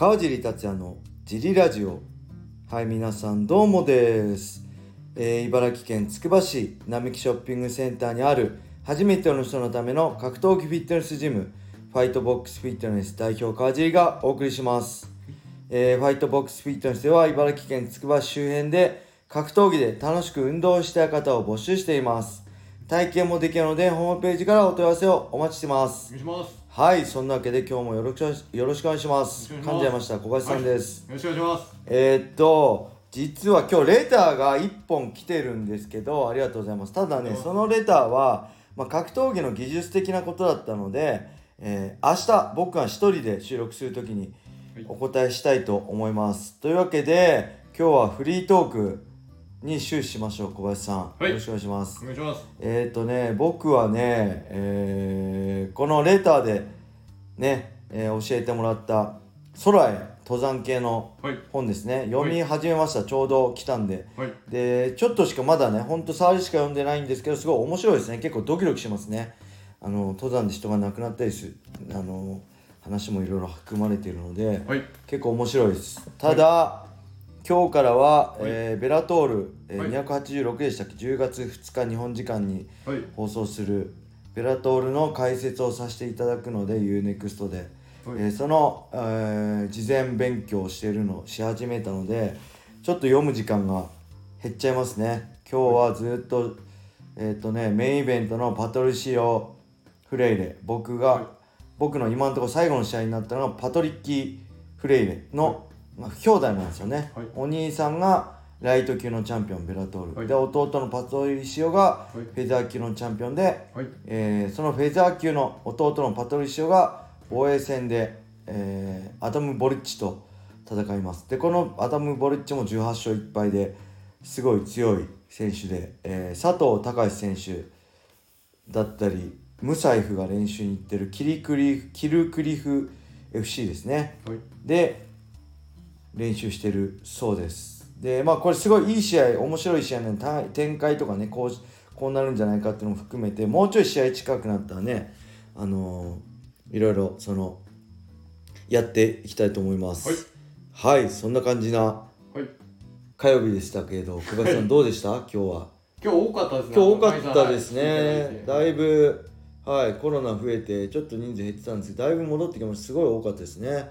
川尻達也のジリラジオ。はい皆さんどうもです、えー茨城県つくば市並木ショッピングセンターにある初めての人のための格闘技フィットネスジムファイトボックスフィットネス代表川尻がお送りします、えーファイトボックスフィットネスでは茨城県つくば市周辺で格闘技で楽しく運動したい方を募集しています。体験もできるのでホームページからお問い合わせをお待ちしてます。お願いします。はい、そんなわけで今日もよろしくよろしくお願いします。噛んじゃいました、小林さんです。よろしくお願いします。えーっと、実は今日レターが1本来てるんですけど、ありがとうございます。ただね、そのレターは、まあ、格闘技の技術的なことだったので、えー明日僕が一人で収録するときにはいお答えしたいと思います。というわけで、今日はフリートークに終始しましょう、小林さん。はいよろしくお願いしますお。願いします。えっ、ー、とね僕はね、えーこのレターでね、えー教えてもらった空へ登山系のはい。本ですね読み始めました、ちょうど来たんではい。でちょっとしかまだねほんと触りしか読んでないんですけどすごい面白いですね結構ドキドキしますねあの登山で人が亡くなったりするあの話もいろいろ含まれているので、はい。結構面白いですただ、今日からは、はい。えーベラトール、えーはい。286でしたっけ？10月2日日本時間にはい。放送するベラトールの解説をさせていただくので UNEXT で、はい。えーその、えー事前勉強をしているのをし始めたのでちょっと読む時間が減っちゃいますね。今日はずっとえっ、とねメインイベントのパトリシオ・フレイレ。僕が、はい。僕の今のところ最後の試合になったのがパトリッキー・フレイレの、まあ、兄弟なんですよね、はい。お兄さんがライト級のチャンピオンベラトール、はい。で弟のパトリシオがはい。フェザー級のチャンピオンで、はい。えーそのフェザー級の弟のパトリシオが防衛戦で、えーアダム・ボリッチと戦います。でこのアダム・ボリッチも18勝1敗ですごい強い選手で、えー佐藤隆選手だったりムサイフが練習に行ってるキリクリキルクリフ FC ですね。はい。で練習してるそうです。でまあこれすごいいい試合面白い試合なんでた展開とかねこうこうなるんじゃないかっていうのも含めてもうちょい試合近くなったらねあのーいろいろそのやっていきたいと思います。はい、そんな感じなはい。火曜日でしたけど小林さん どうでした？今日は。今日多かったですね。今日多かったですね。だいぶ。ぶはいコロナ増えてちょっと人数減ってたんですけどだいぶ戻ってきました。すごい多かったですね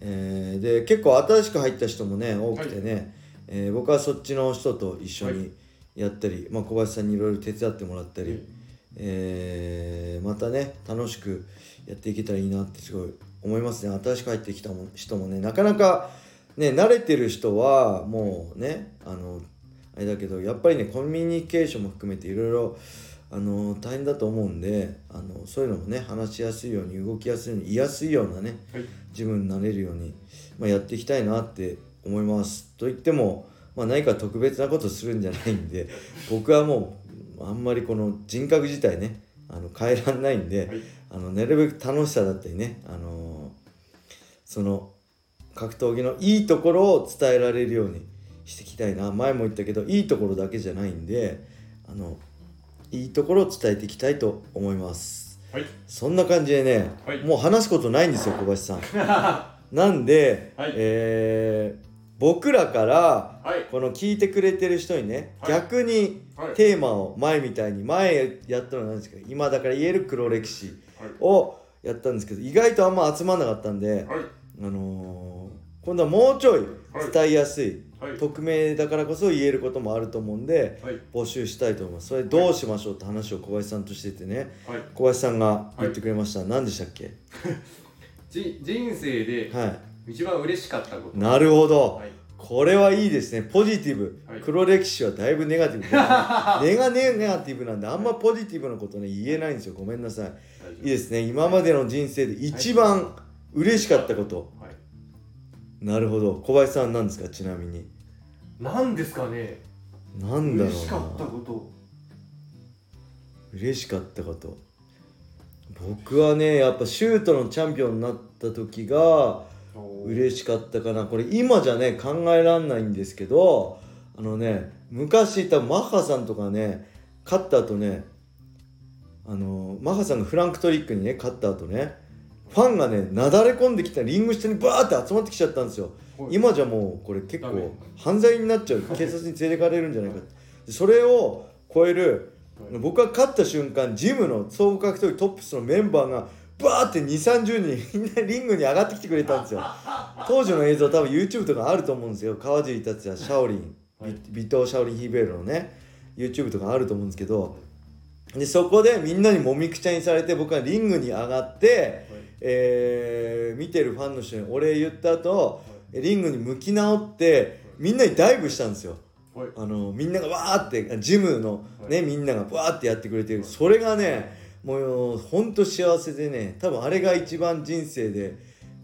えーで結構新しく入った人もね多くてね、えー僕はそっちの人と一緒はにやったり、まあ、小林さんにいろいろ手伝ってもらったり、はいえーまたね楽しくやっていけたらいいなってすごい思いますね。新しく入ってきたも人もねなかなかね慣れてる人はもうねあのあれだけどやっぱりねコミュニケーションも含めていろいろあの大変だと思うんであのそういうのもね話しやすいように動きやすいように言いやすいようなねはい。自分になれるように、まあ、やっていきたいなって思います。と言っても、まあ、何か特別なことするんじゃないんで 僕はもうあんまりこの人格自体ねあの変えらんないんで、はい。あのなるべく楽しさだったりね、あのその格闘技のいいところを伝えられるようにしていきたいな前も言ったけどいいところだけじゃないんであのいいところを伝えていきたいと思います。はい。そんな感じでね、はいもう話すことないんですよ小林さん。なんで、はいえー僕らからはい。この聞いてくれてる人にね、はい逆にはい。テーマを前みたいに前やったのは何ですか？今だから言える黒歴史はい。をやったんですけど意外とあんま集まんなかったんで、はい。あのー今度はもうちょい伝えやすい、はい。匿名だからこそ言えることもあると思うんではい。募集したいと思います。それどうしましょうって話を小林さんとしててね。はい。小林さんが言ってくれました、何でしたっけ？じ人生では一番嬉しかったこと。いなるほど、はい。これはいいですね。ポジティブ、はい。黒歴史はだいぶネガティブ。根がねネガティブなんであんまポジティブなことね言えないんですよ。ごめんなさい。い。いですね。今までの人生で一番嬉しかったこと、はい。なるほど。小林さん何ですか？ちなみに。なんですかね。なんだろうな。嬉しかったこと。嬉しかったこと。僕はねやっぱシュートのチャンピオンになった時が嬉しかったかな。これ今じゃね考えらんないんですけどあのね昔多分マッハさんとかね勝った後ねあのマッハさんがフランクトリックにね勝った後ねファンがねなだれ込んできたリング下にバーって集まってきちゃったんですよ。はい。今じゃもうこれ結構犯罪になっちゃう。警察に連れてかれるんじゃないかでそれを超えるはい。僕が勝った瞬間ジムの総合格闘技トップスのメンバーがバーって2 3 0人みんなリングに上がってきてくれたんですよ。当時の映像多分 YouTube とかあると思うんですよ。川尻達也シャオリンはい。ビトー・シャオリン・ヒーベールのね YouTube とかあると思うんですけどでそこでみんなにもみくちゃにされて僕はリングに上がって、えー見てるファンの人にお礼言った後リングに向き直ってみんなにダイブしたんですよ。はい。あのみんながわーってジムのね、みんながわーってやってくれてる。それがねもうほんと幸せでね多分あれが一番人生で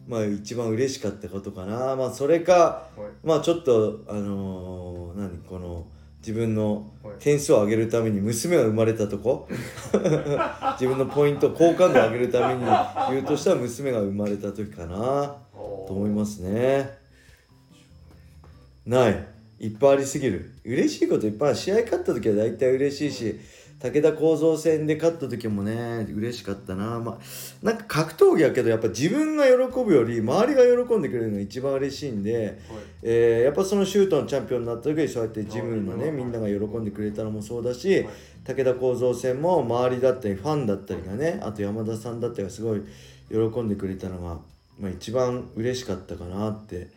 まあ一番嬉しかったことかな。まあそれかはい。まあちょっとあのー何この自分のはい。点数を上げるために娘が生まれたとこ？自分のポイント好感度を上げるために言うとしたら娘が生まれた時かな。と思いますね。ない。いっぱいありすぎる。嬉しいこといっぱい試合勝った時は大体嬉しいし武田構造戦で勝った時もね嬉しかったな。まあなんか格闘技やけどやっぱ自分が喜ぶより周りが喜んでくれるのが一番嬉しいんで、えーやっぱそのシュートのチャンピオンになった時にそうやってジムのねはい。みんなが喜んでくれたのもそうだし、はい。武田構造戦も周りだったりファンだったりがねあと山田さんだったりがすごい喜んでくれたのが、まあ、一番嬉しかったかなって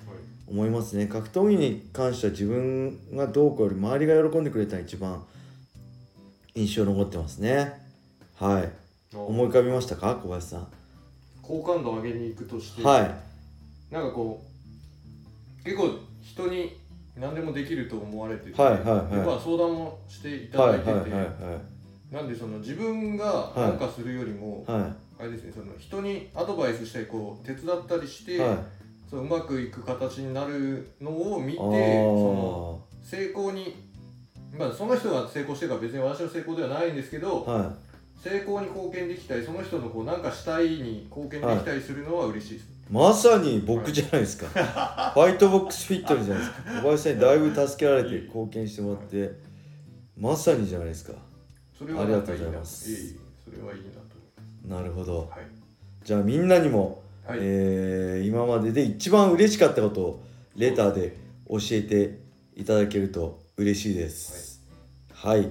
思いますね。格闘技に関しては自分がどうこうより周りが喜んでくれたのが一番印象に残ってますね。はい。思い浮かびましたか？小林さん。好感度上げに行くとして。はい。なんかこう結構人に何でもできると思われてて、はいはいはい。相談もしていたはいだいてて、はいはいなんでその自分が何かするよりも、はい。はあれですねその人にアドバイスしたりこう手伝ったりして、いはい。そううまくいく形になるのを見てあそのー成功にまあその人が成功してるから別に私の成功ではないんですけど、は成功に貢献できたりその人のこうなんかしたいに貢献できたりするのは嬉しいです、いまさに僕じゃないですか。ファイトボックスフィットじゃないですか。小林さんにだいぶ助けられて貢献してもらってまさにじゃないですか。それはありがとうございます。いえいえそれはいいなと。なるほど。じゃあみんなにもはい、はい。えー今までで一番嬉しかったことをレターで教えていただけると嬉しいです。はい、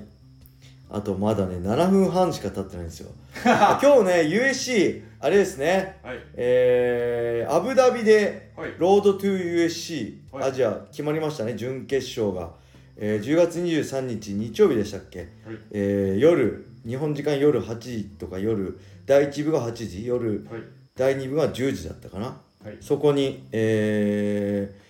あとまだね7分半しか経ってないんですよ。今日ね USC あれですね。はい。えーアブダビではい。ロードトゥ USC はい。アジア決まりましたね準決勝が、えー10月23日日曜日でしたっけ、はい。えー夜日本時間夜8時とか夜第1部が8時夜はい。第2部が10時だったかな。はい。そこに、えー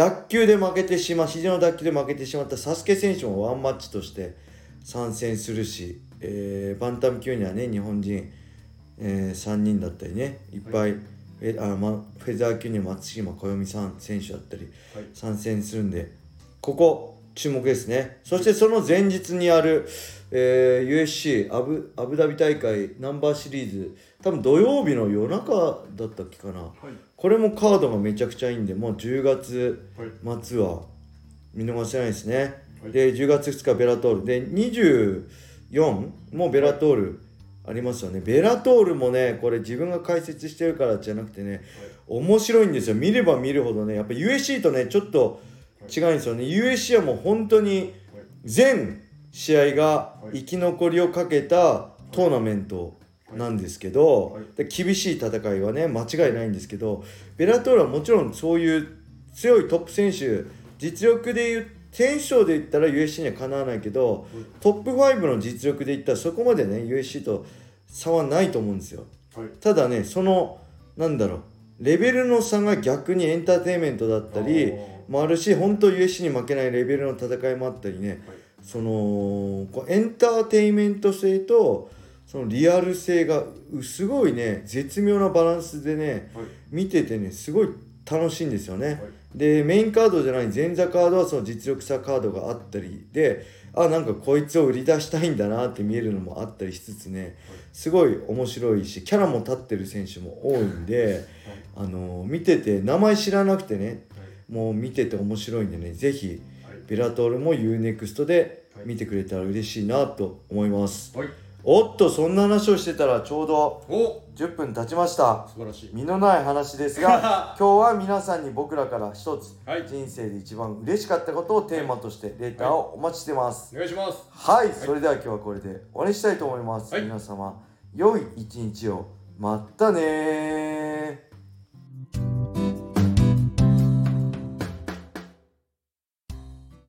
脱臼で負けてしま肘の脱臼で負けてしまったサスケ選手もワンマッチとして参戦するし、えーバンタム級にはね日本人、え3人だったりねいっぱい、えあま、フェザー級には松島小読さん選手だったりはい。参戦するんでここ注目ですね。そしてその前日にある、えー USC アブアブダビ大会ナンバーシリーズ多分土曜日の夜中だったっけかな。はいこれもカードがめちゃくちゃいいんでもう10月はい。末は見逃せないですね、はい。で10月2日ベラトール。で24もベラトールありますよね。ベラトールもねこれ自分が解説してるからじゃなくてね面白いんですよ。見れば見るほどねやっぱ USC とねちょっと違うんですよね。USC はもう本当に全試合が生き残りをかけたトーナメントなんですけど、はい。で厳しい戦いはね間違いないんですけどベラトールはもちろんそういう強いトップ選手実力で言う選手賞で言ったら USC にはかなわないけどトップ5の実力で言ったらそこまでね USC と差はないと思うんですよ。はい。ただねそのなんだろうレベルの差が逆にエンターテインメントだったりもあるし本当 USC に負けないレベルの戦いもあったりね。そのこうエンターテインメント性とそのリアル性がうすごいね絶妙なバランスでねはい。見ててねすごい楽しいんですよね。はい。でメインカードじゃない前座カードはその実力差カードがあったりであなんかこいつを売り出したいんだなって見えるのもあったりしつつねすごい面白いしキャラも立ってる選手も多いんで、あの見てて名前知らなくてねもう見てて面白いんでねぜひはい。ベラトールも UNEXT で見てくれたら嬉しいなと思います。はいおっとそんな話をしてたらちょうどお。10分経ちました。素晴らしい。身のない話ですが 今日は皆さんに僕らから一つはい。人生で一番嬉しかったことをテーマとしてレターをお待ちしてます。お願いします。はい、それでは今日はこれで終わりにしたいと思います、はい。皆様良い一日を。まったねー